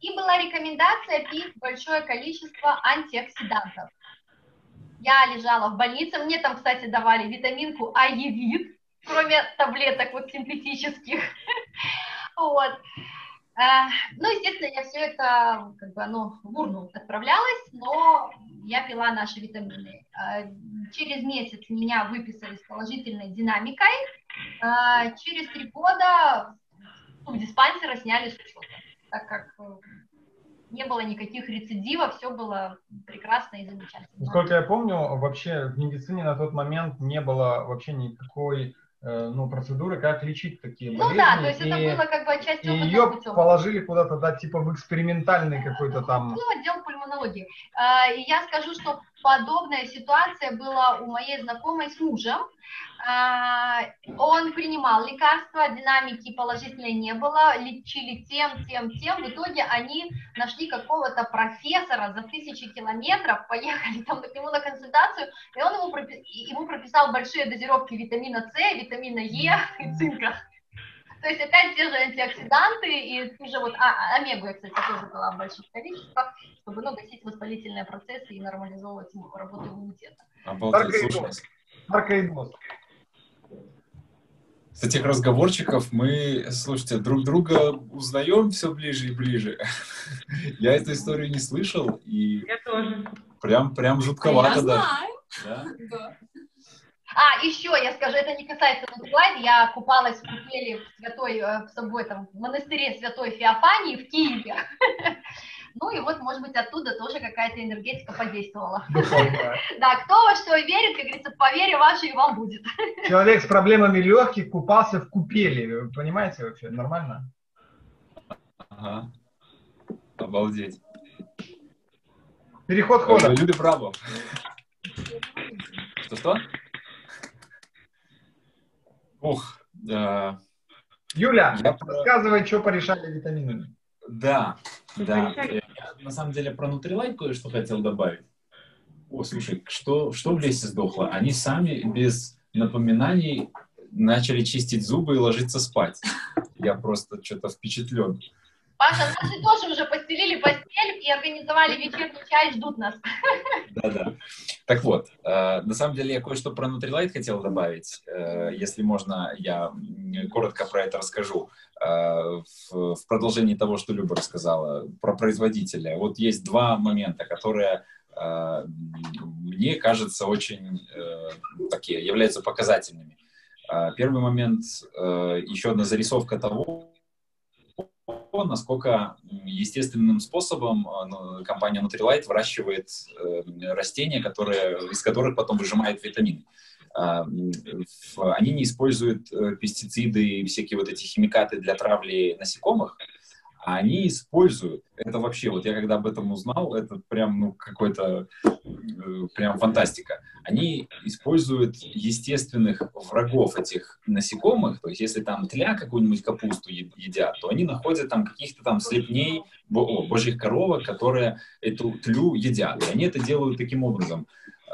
И была рекомендация пить большое количество антиоксидантов. Я лежала в больнице, мне там, кстати, давали витаминку Аевит, кроме таблеток вот синтетических. (laughs) Вот. Э, Ну, естественно, я все это, как бы, оно в урну отправлялось, но я пила наши витамины. Э, Через месяц меня выписали с положительной динамикой. Э, Через три года ну, диспансера сняли с учета, так как не было никаких рецидивов, все было прекрасно и замечательно. Насколько я помню, вообще в медицине на тот момент не было вообще никакой ну, процедуры, как лечить такие Ну болезни. да, то есть и, это было как бы отчасти опытным ее путем. положили куда-то, да, типа в экспериментальный какой-то там... Ну, отдел пульмонологии. А, И я скажу, что подобная ситуация была у моей знакомой с мужем. А, Он принимал лекарства, динамики положительной не было, лечили тем, тем, тем. В итоге они нашли какого-то профессора за тысячи километров, поехали там к нему на консультацию, и он ему, пропи- ему прописал большие дозировки витамина С, витамина Е и цинка. То есть опять те же антиоксиданты и ту же вот а, омегу я, кстати, тоже дала в больших количествах, чтобы ну, гасить воспалительные процессы и нормализовывать работу иммунитета. Обалдеть, Слушай. Саркоидоз. С этих разговорчиков мы, слушайте, друг друга узнаем все ближе и ближе. (laughs) Я эту историю не слышал, и Я тоже. прям, прям Я жутковато, да. знаю. Да? Да. А, еще я скажу, это не касается Нутрилайт, я купалась в купели в святой, э, в собой там, в монастыре святой Феофании в Киеве. (laughs) Ну и вот, может быть, оттуда тоже какая-то энергетика подействовала. (laughs) Да, кто во что верит, как говорится, по вере вашей и вам будет. (laughs) Человек с проблемами легких купался в купели. Вы понимаете вообще? Нормально? Ага. Обалдеть. Переход хода. Э, Люди правов. Что-что? Ух, э, Юля, Я про- рассказывай, что порешали витаминами. да, да. На самом деле про Нутрилайт кое-что хотел добавить. О, слушай, что, что в лесе сдохло? Они сами без напоминаний начали чистить зубы и ложиться спать. Я просто что-то впечатлен. Паша, наши тоже уже постелили постель и организовали вечерний чай, ждут нас. Да-да. Так вот, э, на самом деле я кое-что про Nutrilite хотел добавить. Э, если можно, я коротко про это расскажу. Э, в, в продолжении того, что Люба рассказала про производителя. Вот есть два момента, которые э, мне кажется очень э, такие, являются показательными. Э, Первый момент, э, еще одна зарисовка того, насколько естественным способом э, ну, компания Nutrilite выращивает э, растения, которые, из которых потом выжимает витамины. А, Они не используют э, пестициды и всякие вот эти химикаты для травли насекомых, а они используют. Это вообще, вот я когда об этом узнал, это прям, ну, какой-то, э, прям фантастика. Они используют естественных врагов этих насекомых, то есть если там тля какую-нибудь капусту едят, то они находят там каких-то там слепней, божьих коровок, которые эту тлю едят. И они это делают таким образом.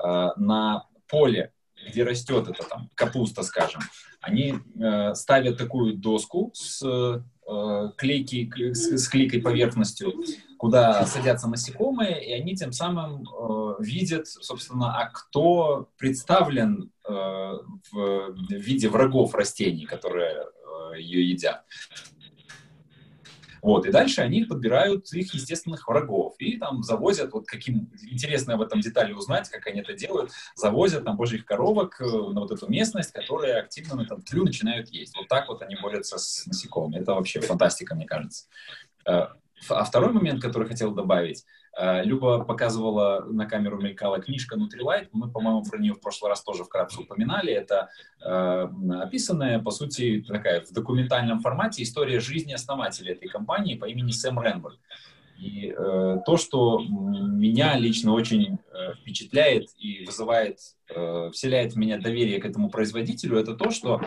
Э, На поле, где растет эта там капуста, скажем, они э, ставят такую доску с э, клейкий, с, с клейкой поверхностью, куда садятся насекомые, и они тем самым э, видят, собственно, а кто представлен э, в виде врагов растений, которые э, ее едят. Вот, и дальше они подбирают их естественных врагов и там завозят, вот каким, интересно в этом детали узнать, как они это делают, завозят там божьих коровок э, на вот эту местность, которые активно на этом тлю начинают есть. Вот так вот они борются с насекомыми. Это вообще фантастика, мне кажется. Э, а второй момент, который хотел добавить, Люба показывала, на камеру мелькала книжка Nutrilite. Мы, по-моему, про нее в прошлый раз тоже вкратце упоминали. Это э, описанная, по сути, такая в документальном формате история жизни основателя этой компании по имени Сэм Ренберг. И э, то, что меня лично очень э, впечатляет и вызывает, э, вселяет в меня доверие к этому производителю, это то, что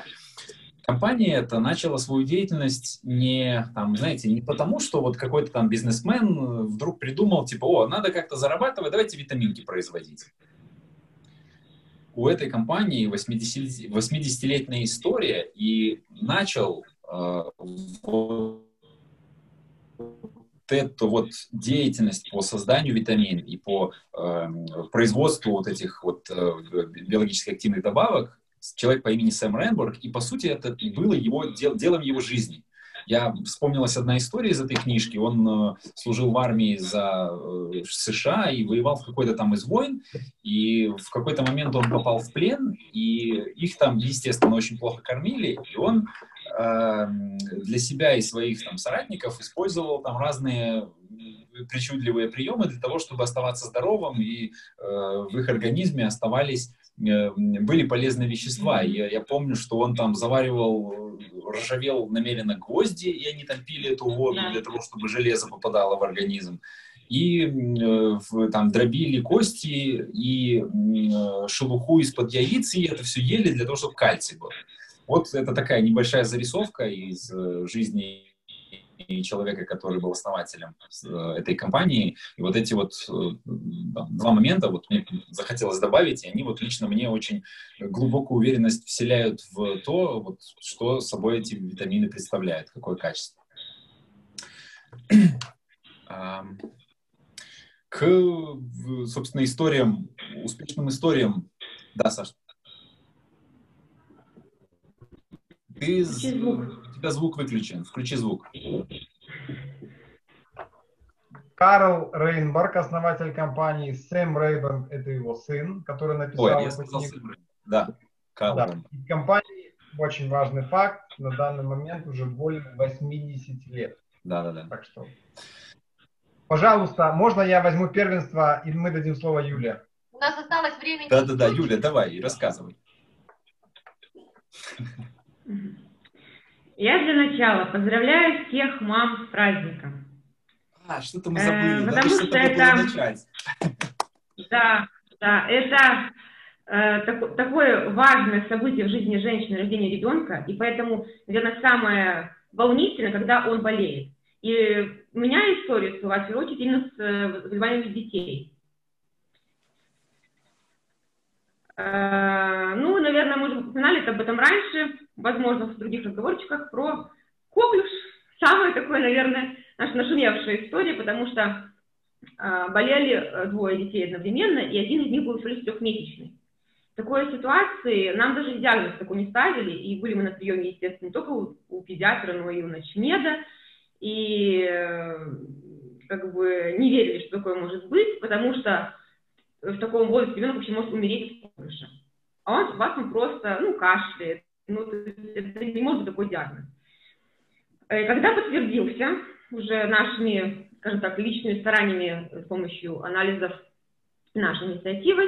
компания это начала свою деятельность не, там, знаете, не потому, что вот какой-то там бизнесмен вдруг придумал, типа, о, надо как-то зарабатывать, давайте витаминки производить. У этой компании 80, 80-летняя история, и начал э, вот эту вот деятельность по созданию витаминов и по э, производству вот этих вот э, биологически активных добавок человек по имени Сэм Ренбург, и, по сути, это было его, дел, делом его жизни. Я вспомнилась одна история из этой книжки. Он э, служил в армии за э, США и воевал в какой-то там из войн. И в какой-то момент он попал в плен, и их там, естественно, очень плохо кормили. И он э, для себя и своих там соратников использовал там разные причудливые приемы для того, чтобы оставаться здоровым, и э, в их организме оставались были полезные вещества. Я, я помню, что он там заваривал, ржавел намеренно гвозди, и они там пили эту воду для того, чтобы железо попадало в организм. И э, там дробили кости и э, шелуху из-под яиц, и это все ели для того, чтобы кальций был. Вот это такая небольшая зарисовка из э, жизни и человека, который был основателем э, этой компании. И вот эти вот э, два момента вот мне захотелось добавить, и они вот лично мне очень глубокую уверенность вселяют в то, вот, что собой эти витамины представляют, какое качество. (clears throat) К, собственно, историям, успешным историям. Да, Саша? Ты, тебя звук выключен. Включи звук. Карл Рейнберг, основатель компании, Сэм Рейберг, это его сын, который написал Ой, я сказал Сэм Да, Карл да. компании, очень важный факт, на данный момент уже более 80 лет. Да, да, да. Так что, пожалуйста, можно я возьму первенство, и мы дадим слово Юле? У нас осталось времени. Да, да, да, Юля, давай, рассказывай. Я для начала поздравляю всех мам с праздником. А, что-то мы забыли. Э, потому что, что это... Начать. Да, да, это э, так, такое важное событие в жизни женщины, рождение ребенка, и поэтому, наверное, самое волнительное, когда он болеет. И у меня история всплыла, в первую очередь, именно с э, заболеваниями детей. Э, ну, наверное, мы уже упоминали об этом раньше, возможно, в других разговорчиках, про коклюш. Самая такое, наверное, наша нашумевшая история, потому что э, болели э, двое детей одновременно, и один из них был всего лишь трехмесячный. В такой ситуации нам даже диагноз такой не ставили, и были мы на приеме, естественно, не только у, у педиатра, но и у ночмеда, и как бы не верили, что такое может быть, потому что в таком возрасте ребенок вообще может умереть от. А он, вас он просто, ну, кашляет. Ну, это не может быть такой диагноз. Э, когда подтвердился уже нашими, скажем так, личными стараниями с помощью анализов нашей инициативой,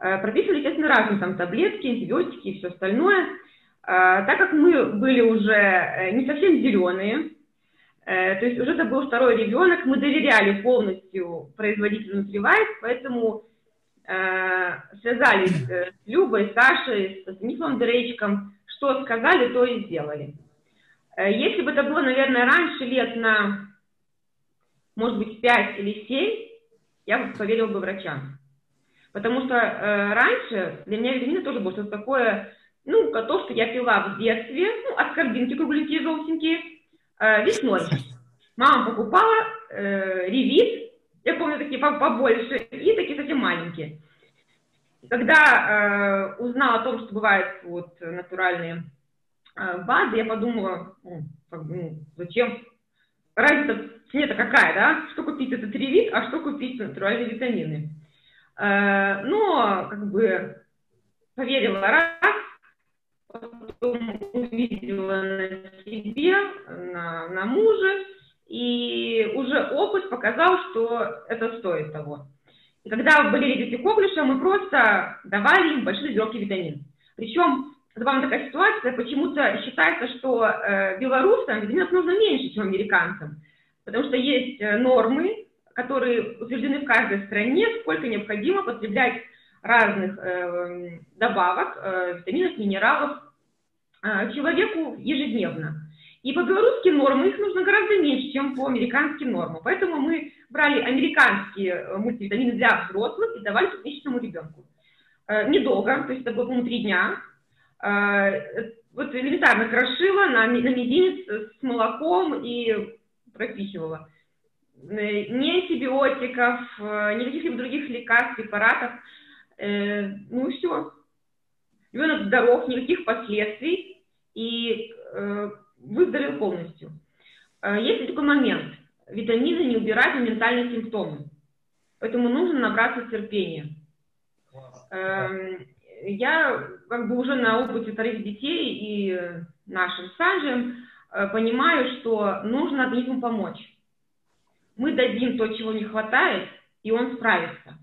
э, прописывали, естественно, разные там таблетки, антибиотики и все остальное. Э, так как мы были уже не совсем зеленые, то есть уже это был второй ребенок, мы доверяли полностью производителю Nutrilite, поэтому связались с Любой, Сашей, с Станиславом Дыречком, что сказали, то и сделали. Э, если бы это было, наверное, раньше лет на, может быть, 5 или 7, я бы поверила бы врачам. Потому что э, раньше для меня витамины тоже было что-то такое, ну, то, что я пила в детстве, ну, аскорбинки кругленькие, желтенькие, э, весной. Мама покупала э, ревит, я помню, такие побольше, и такие совсем маленькие. Когда э, узнала о том, что бывают вот натуральные э, БАДы, я подумала, ну, как, ну, зачем? Разница цвета какая, да? Что купить этот ревит, а что купить натуральные витамины? Э, но, как бы, поверила раз, потом увидела на себе, на, на муже, и уже опыт показал, что это стоит того. И когда были дети коклюша, мы просто давали им большие дозировки витамин. Причем, забавная такая ситуация, почему-то считается, что э, белорусам витаминов нужно меньше, чем американцам. Потому что есть э, нормы, которые утверждены в каждой стране, сколько необходимо потреблять разных э, добавок, э, витаминов, минералов э, человеку ежедневно. И по белорусским нормам их нужно гораздо меньше, чем по американским нормам. Поэтому мы брали американские э, мультивитамины для взрослых и давали месячному ребенку. Э, недолго, то есть это было, по-моему, три дня. Э, вот элементарно крошила на, на мизинец с молоком и пропихивала. Ни антибиотиков, ни каких-либо других лекарств, препаратов. Ну и все. Ребенок здоров, никаких последствий. И выздоровел полностью. Э, есть такой момент. Витамины не убирают моментальные симптомы. Поэтому нужно набраться терпения. Эм, я как бы уже на опыте вторых детей и нашим Санжем э, понимаю, что нужно организму помочь. Мы дадим то, чего не хватает, и он справится.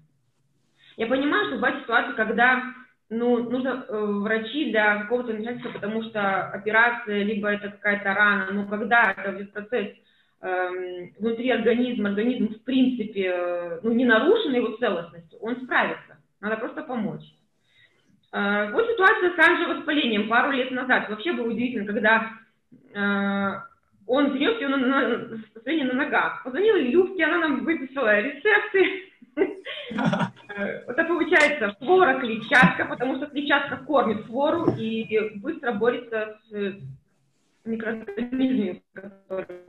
Я понимаю, что бывают ситуации, когда ну, нужно э, врачи для какого-то вмешательства, потому что операция, либо это какая-то рана, но когда это процесс э, внутри организма, организм в принципе э, ну, не нарушен его целостностью, он справится. Надо просто помочь. Э, вот ситуация с анжевоспалением пару лет назад. Вообще было удивительно, когда э, он принес ее на, на, состояние на ногах. Позвонила Любке, она нам выписала рецепты. Это получается флора, клетчатка, потому что клетчатка кормит флору и быстро борется с микроорганизмами, которые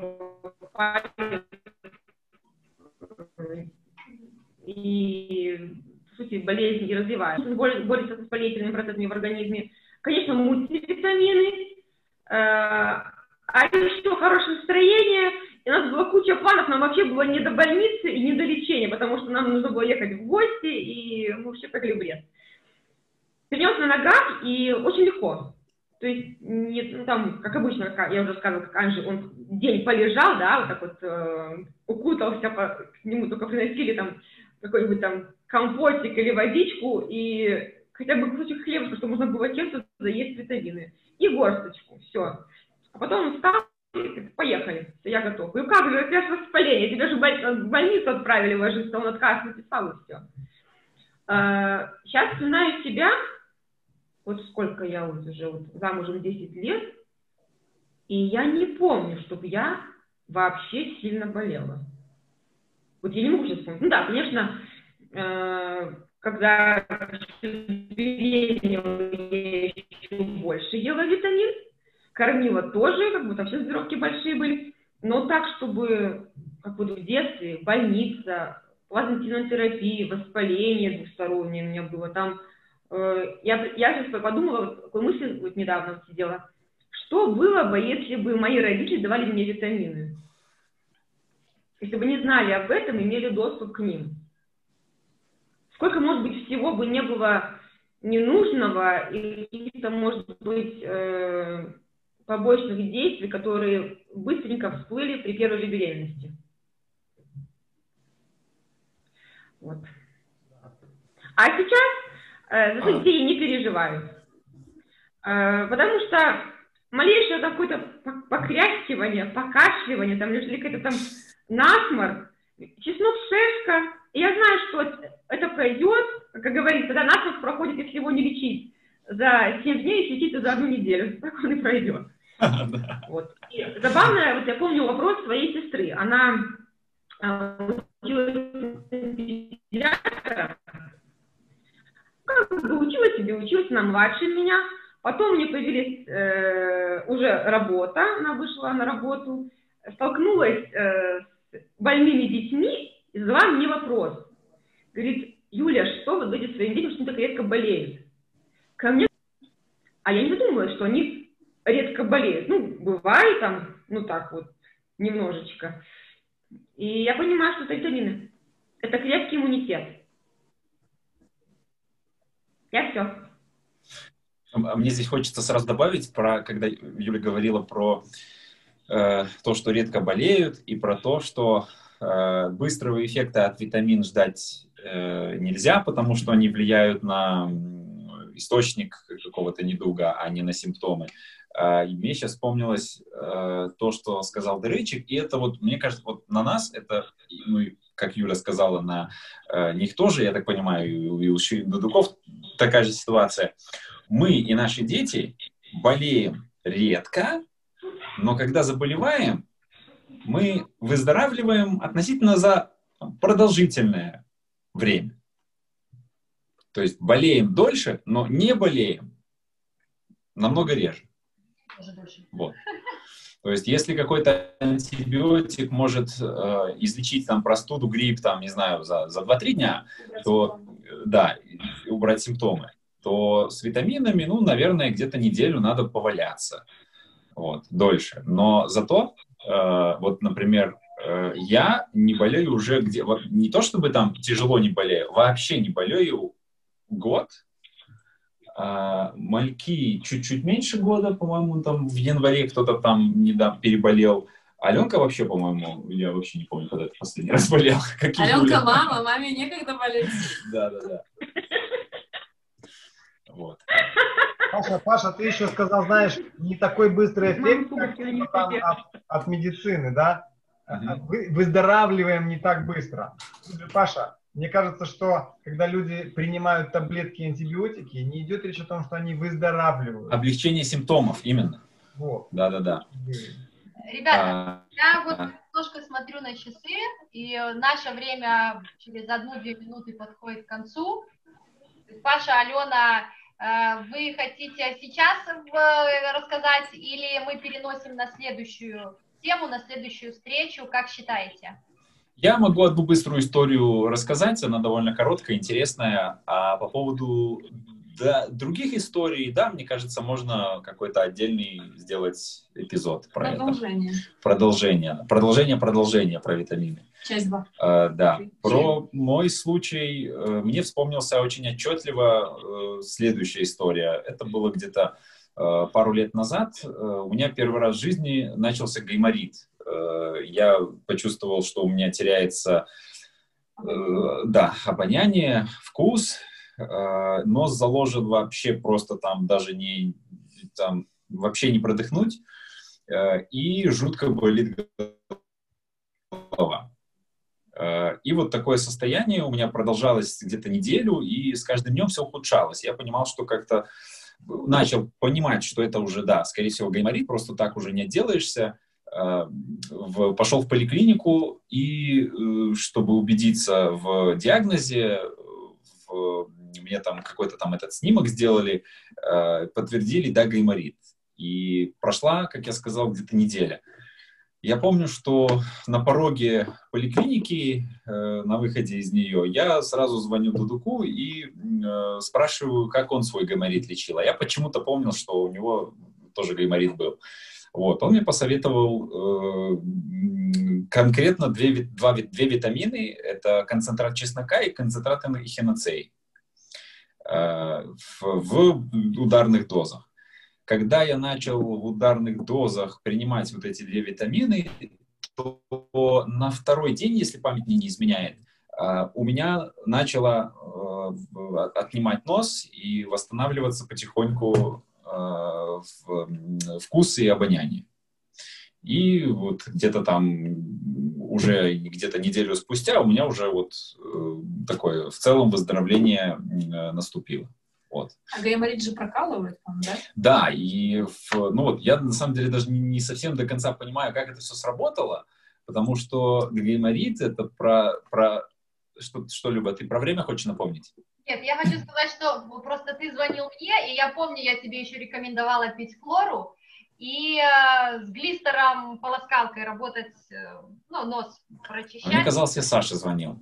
и, по сути, болезни и развивают. Борется с воспалительными процессами в организме. Конечно, мультивитамины, э, а еще хорошее настроение – и у нас была куча планов, нам вообще было не до больницы и не до лечения, потому что нам нужно было ехать в гости, и мы вообще в лес. Перенес на ногах, и очень легко. То есть, не, ну, там, как обычно, как я уже сказала, как Анжи, он день полежал, да, вот так вот э, укутался, по, к нему только приносили там какой-нибудь там компотик или водичку, и хотя бы кусочек хлеба, чтобы можно было чем-то заесть витамины. И горсточку, все. А потом он встал, поехали, я готов. И как у тебя же воспаление, тебя же в больницу отправили ложиться, он отказ написал и все. Сейчас вспоминаю себя, вот сколько я уже вот замужем 10 лет, и я не помню, чтобы я вообще сильно болела. Вот я не могу сейчас вспомнить. Ну да, конечно, э, когда беременела, я еще больше ела витамин, кормила тоже, как бы там все здоровки большие были, но так, чтобы, как вот в детстве, больница, плазмотинная терапия, воспаление двустороннее у меня было, там, э, я, я сейчас подумала, вот такой мысль вот недавно вот сидела, что было бы, если бы мои родители давали мне витамины? Если бы не знали об этом, имели доступ к ним. Сколько, может быть, всего бы не было ненужного, и каких-то, может быть, э, побочных действий, которые быстренько всплыли при первой же беременности. Вот. А сейчас э, за своих детей не переживаю. Э, потому что малейшее какое-то покряхивание, покашливание, там, или какой-то там насморк, чеснок шешка, и я знаю, что это пройдет, как говорится, да, насморк проходит, если его не лечить за 7 дней, лечить за одну неделю, так он и пройдет. Вот. И забавно, вот я помню вопрос своей сестры. Она э, как бы училась себе, училась на младше меня. Потом у нее появилась э, уже работа, она вышла на работу. столкнулась э, с больными детьми и задала мне вопрос. Говорит, Юля, что вы говорите своим детям, что они так редко болеют? Ко мне... А я не задумывалась, что они редко болеют. Ну, бывает там, ну так вот, немножечко. И я понимаю, что это витамины. Это крепкий иммунитет. Я все. А мне здесь хочется сразу добавить про, когда Юля говорила про э, то, что редко болеют, и про то, что э, быстрого эффекта от витамин ждать э, нельзя, потому что они влияют на источник какого-то недуга, а не на симптомы. Э, и мне сейчас вспомнилось э, то, что сказал Дырычик, и это вот, мне кажется, вот на нас это, ну, как Юля сказала, на э, них тоже, я так понимаю, и, и у Дудуков такая же ситуация мы и наши дети болеем редко, но когда заболеваем, мы выздоравливаем относительно за продолжительное время. То есть болеем дольше, но не болеем намного реже. Вот. То есть, если какой-то антибиотик может э, излечить там простуду, грипп, там, не знаю, за, за 2-3 дня, то, да, убрать симптомы то с витаминами, ну, наверное, где-то неделю надо поваляться, вот, дольше. Но зато, э, вот, например, э, я не болею уже где, вот, не то чтобы там тяжело не болею, вообще не болею год, мальки чуть-чуть меньше года, по-моему, там в январе кто-то там недавно переболел. Аленка вообще, по-моему, я вообще не помню, когда это последний (laughs) раз болел. Аленка мама, маме некогда болеть. Да, да, да. Вот. Паша, Паша, ты еще сказал, знаешь, не такой быстрый эффект как, там, от, от медицины, да? Вы, выздоравливаем не так быстро. Паша, мне кажется, что когда люди принимают таблетки и антибиотики, не идет речь о том, что они выздоравливают. Облегчение симптомов, именно. Вот. Да-да-да. Ребята, а, я вот а... немножко смотрю на часы, и наше время через одну-две минуты подходит к концу. Паша, Алена, Э, вы хотите сейчас рассказать или мы переносим на следующую тему, на следующую встречу? Как считаете? Я могу одну быструю историю рассказать, она довольно короткая, интересная. А по поводу да, других историй, да, мне кажется, можно какой-то отдельный сделать эпизод про Продолжение. это. Продолжение. Продолжение, продолжение про витамины. Часть 2. Uh, да. Про мой случай uh, мне вспомнился очень отчетливо uh, следующая история. Это было где-то пару лет назад. У меня первый раз в жизни начался гайморит. Я почувствовал, что у меня теряется да, обоняние, вкус, нос заложен вообще просто там даже не там вообще не продыхнуть и жутко болит голова. Э, и вот такое состояние у меня продолжалось где-то неделю, и с каждым днем все ухудшалось. Я понимал, что как-то начал понимать, что это уже, да, скорее всего, гайморит, просто так уже не отделаешься. Э, пошел в поликлинику, и э, чтобы убедиться в диагнозе, в, мне там какой-то там этот снимок сделали, подтвердили, да, гайморит. И прошла, как я сказал, где-то неделя. Я помню, что на пороге поликлиники, э, на выходе из нее, я сразу звоню Дудуку и э, спрашиваю, как он свой гайморит лечил. А я почему-то помнил, что у него тоже гайморит был. Вот. Он мне посоветовал э, конкретно две, два, две витамины. Это концентрат чеснока и концентрат эхиноцей э, в, в ударных дозах. Когда я начал в ударных дозах принимать вот эти две витамины, то на второй день, если память мне не изменяет, а, у меня начало а, отнимать нос и восстанавливаться потихоньку вкус и обоняние. И вот где-то там уже где-то неделю спустя у меня уже вот э, такое в целом выздоровление наступило. Вот. А гайморит же прокалывает, да? Да, и в, ну вот я на самом деле даже не совсем до конца понимаю, как это все сработало, потому что гайморит это про, про что, что Люба, ты про время хочешь напомнить? Нет, я хочу сказать, что просто ты звонил мне, и я помню, я тебе еще рекомендовала пить хлору, и э, с глистером, полоскалкой работать, э, ну, нос прочищать. Мне казалось, я Саша звонил.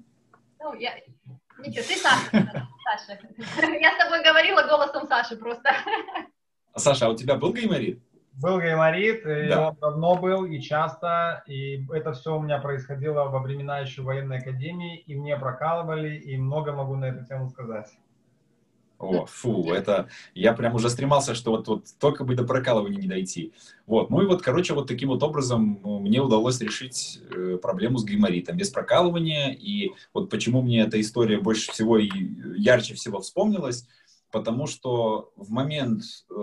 Ну, я... Ничего, ты Саша. Саша. Я с тобой говорила голосом Саши просто. А, Саша, а у тебя был гайморит? Был гайморит, и Да. он давно был, и часто, и это все у меня происходило во времена еще военной академии, и мне прокалывали, и много могу на эту тему сказать. О, фу, это я прям уже стремался, что вот, вот только бы до прокалывания не дойти. Вот, ну и вот, короче, вот таким вот образом ну, мне удалось решить э, проблему с гайморитом без прокалывания. И вот почему мне эта история больше всего и ярче всего вспомнилась, потому что в момент э,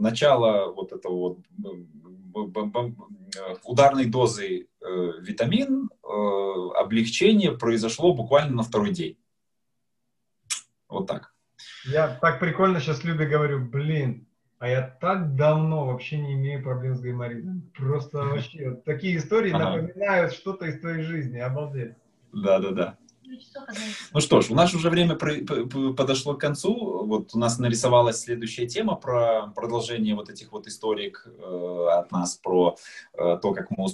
начала вот этого вот б- э, ударной дозы э, витамин, э, облегчение произошло буквально на второй день. Вот так. Я так прикольно сейчас Любе говорю, блин, а я так давно вообще не имею проблем с гайморитом. Просто (laughs) вообще такие истории напоминают что-то из твоей жизни, обалдеть. Да, да, да. Ну что ж, у нас уже время подошло к концу. Вот у нас нарисовалась следующая тема про продолжение вот этих вот историк э, от нас про э, то, как мы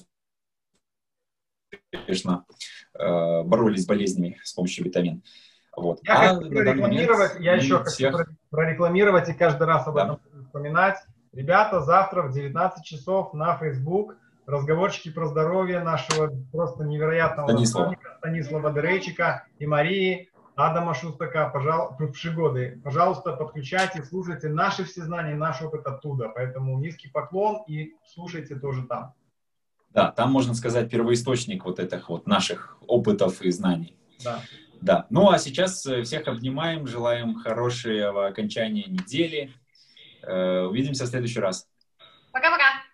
успешно э, боролись с болезнями с помощью витамин. Вот. Я А хочу прорекламировать, я еще хочу всех- про- прорекламировать и каждый раз об Да. этом вспоминать. Ребята, завтра в 19 часов на Facebook разговорчики про здоровье нашего просто невероятного Станислава. Станислава Дерейчика и Марии Адама Шустака, пожалуйста, Пшигоды. Пожалуйста, подключайте, слушайте наши все знания, наш опыт оттуда. Поэтому низкий поклон и слушайте тоже там. Да, там можно сказать первоисточник вот этих вот наших опытов и знаний. Да. Да. Ну а сейчас э, всех обнимаем, желаем хорошего окончания недели. Э, Увидимся в следующий раз. Пока-пока.